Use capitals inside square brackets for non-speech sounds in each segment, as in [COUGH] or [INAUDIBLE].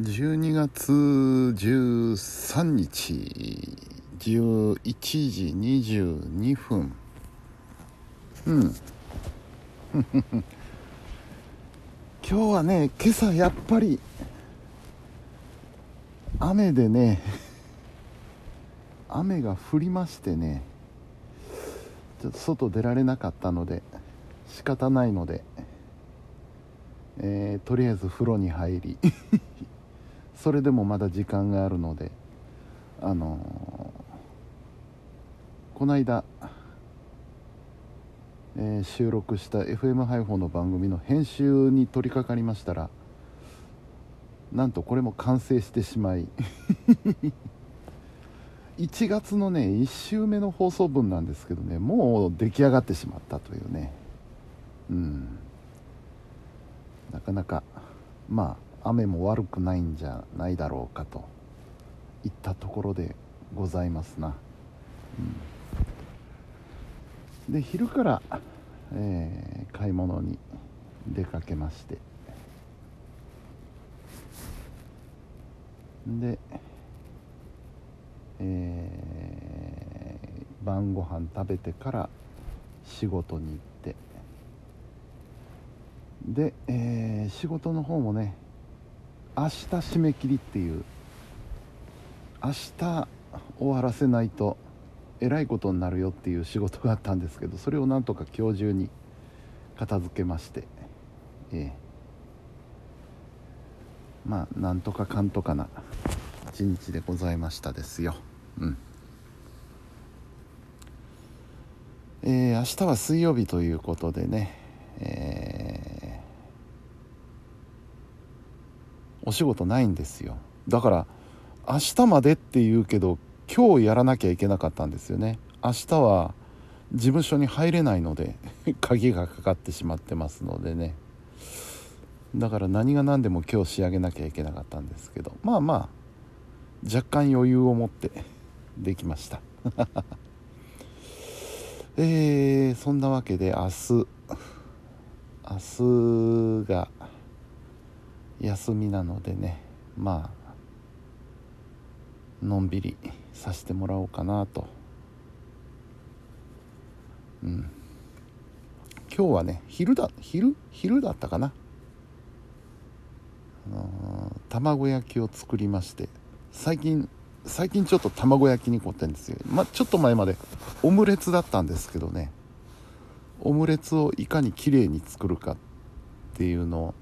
12月13日11時22分うん。[LAUGHS] 今日はね今朝やっぱり雨でね [LAUGHS] 雨が降りましてねちょっと外出られなかったので仕方ないので、えーとりあえず風呂に入り [LAUGHS] それでもまだ時間があるのであのーこの間、えー収録した FM 配報の番組の編集に取り掛かりましたらなんとこれも完成してしまい [LAUGHS] 1月のね1週目の放送分なんですけどねもう出来上がってしまったというね。うん。なかなかまあ雨も悪くないんじゃないだろうかといったところでございますな、うん、で昼から、えー買い物に出かけまして。でえー晩ご飯食べてから仕事に行って。で、えー仕事の方もね明日締め切りっていう明日終わらせないとえらいことになるよっていう仕事があったんですけどそれをなんとか今日中に片付けましてええ。まあなんとかかんとかな一日でございましたですよ。うん。えー明日は水曜日ということでね、えーお仕事ないんですよ。だから明日までって言うけど今日やらなきゃいけなかったんですよね。明日は事務所に入れないので [LAUGHS] 鍵がかかってしまってますのでね。だから何が何でも今日仕上げなきゃいけなかったんですけどまあまあ若干余裕を持って [LAUGHS] できました。[LAUGHS] えー、そんなわけで明日。明日が休みなのでねまあのんびりさせてもらおうかなと。うん。今日はね昼だ昼昼だったかな。卵焼きを作りまして最近最近ちょっと卵焼きに凝ってんですよ。まあちょっと前までオムレツだったんですけどね。オムレツをいかに綺麗に作るかっていうのを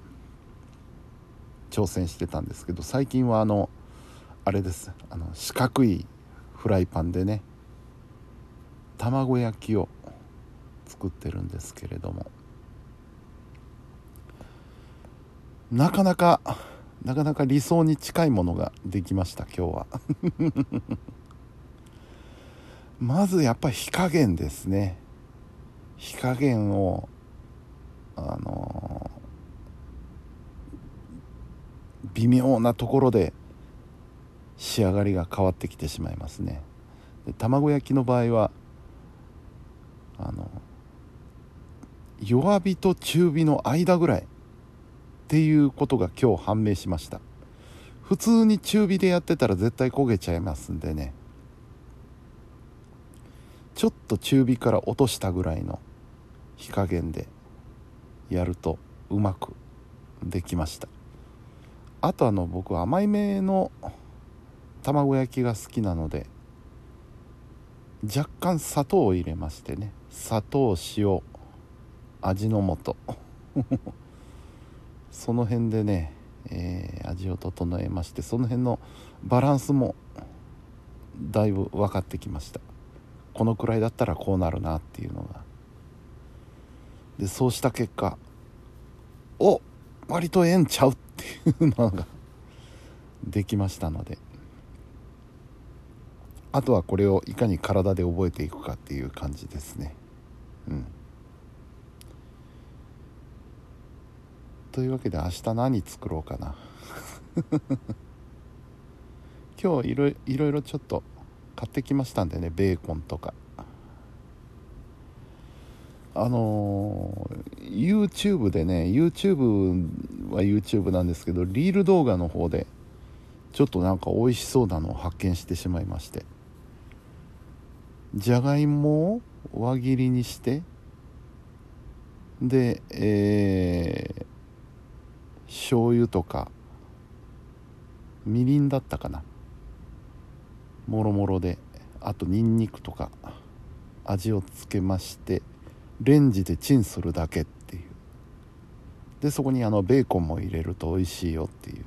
挑戦してたんですけど最近はあのあれです。あの四角いフライパンでね卵焼きを作ってるんですけれども。なかなかなかなか理想に近いものができました今日は。[LAUGHS] まずやっぱり火加減ですね。火加減をあの微妙なところで仕上がりが変わってきてしまいますね。で卵焼きの場合はあの弱火と中火の間ぐらいっていうことが今日判明しました。普通に中火でやってたら絶対焦げちゃいますんでね。ちょっと中火から落としたぐらいの火加減でやるとうまくできました。あとあの僕甘いめの卵焼きが好きなので若干砂糖を入れましてね。砂糖塩。味の素。[LAUGHS] その辺でね、えー味を整えましてその辺のバランスもだいぶ分かってきました。このくらいだったらこうなるなっていうのが。でそうした結果お割とええんちゃうっていうのができましたので。あとはこれをいかに体で覚えていくかっていう感じですね。うん。というわけで明日何作ろうかな。[LAUGHS] 今日いろいろちょっと買ってきましたんでねベーコンとか。あのー YouTube でね YouTube は YouTube なんですけどリール動画の方でちょっとなんか美味しそうなのを発見してしまいまして。じゃがいもを輪切りにしてでえー、醤油とかみりんだったかな。もろもろであとにんにくとか味をつけまして。レンジでチンするだけっていう。でそこにあのベーコンも入れると美味しいよっていう。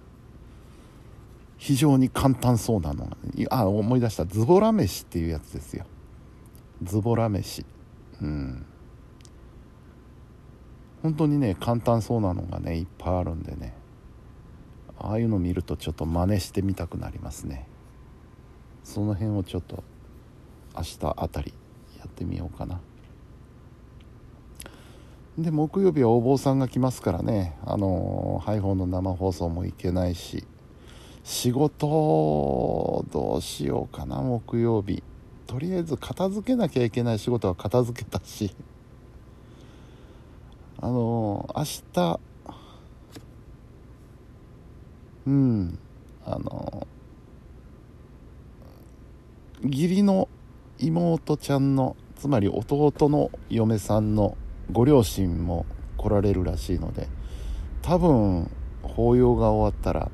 非常に簡単そうなのあ思い出した。ズボラ飯っていうやつですよ。ズボラ飯。うん。本当にね簡単そうなのがねいっぱいあるんでね。ああいうの見るとちょっと真似してみたくなりますね。その辺をちょっと明日あたりやってみようかな。で木曜日はお坊さんが来ますからね。あのハイフォンの生放送も行けないし。仕事どうしようかな木曜日。とりあえず片付けなきゃいけない仕事は片付けたし。あの明日うんあの義理の妹ちゃんのつまり弟の嫁さんのご両親も来られるらしいので多分法要が終わったら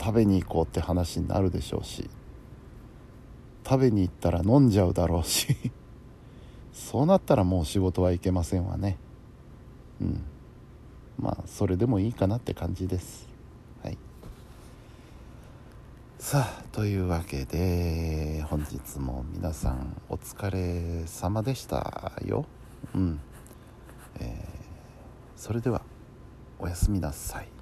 食べに行こうって話になるでしょうし食べに行ったら飲んじゃうだろうし [LAUGHS] そうなったらもう仕事は行けませんわね。うん。まあそれでもいいかなって感じです。はい。さあというわけで本日も皆さんお疲れ様でしたよ。うん。えー、それではおやすみなさい。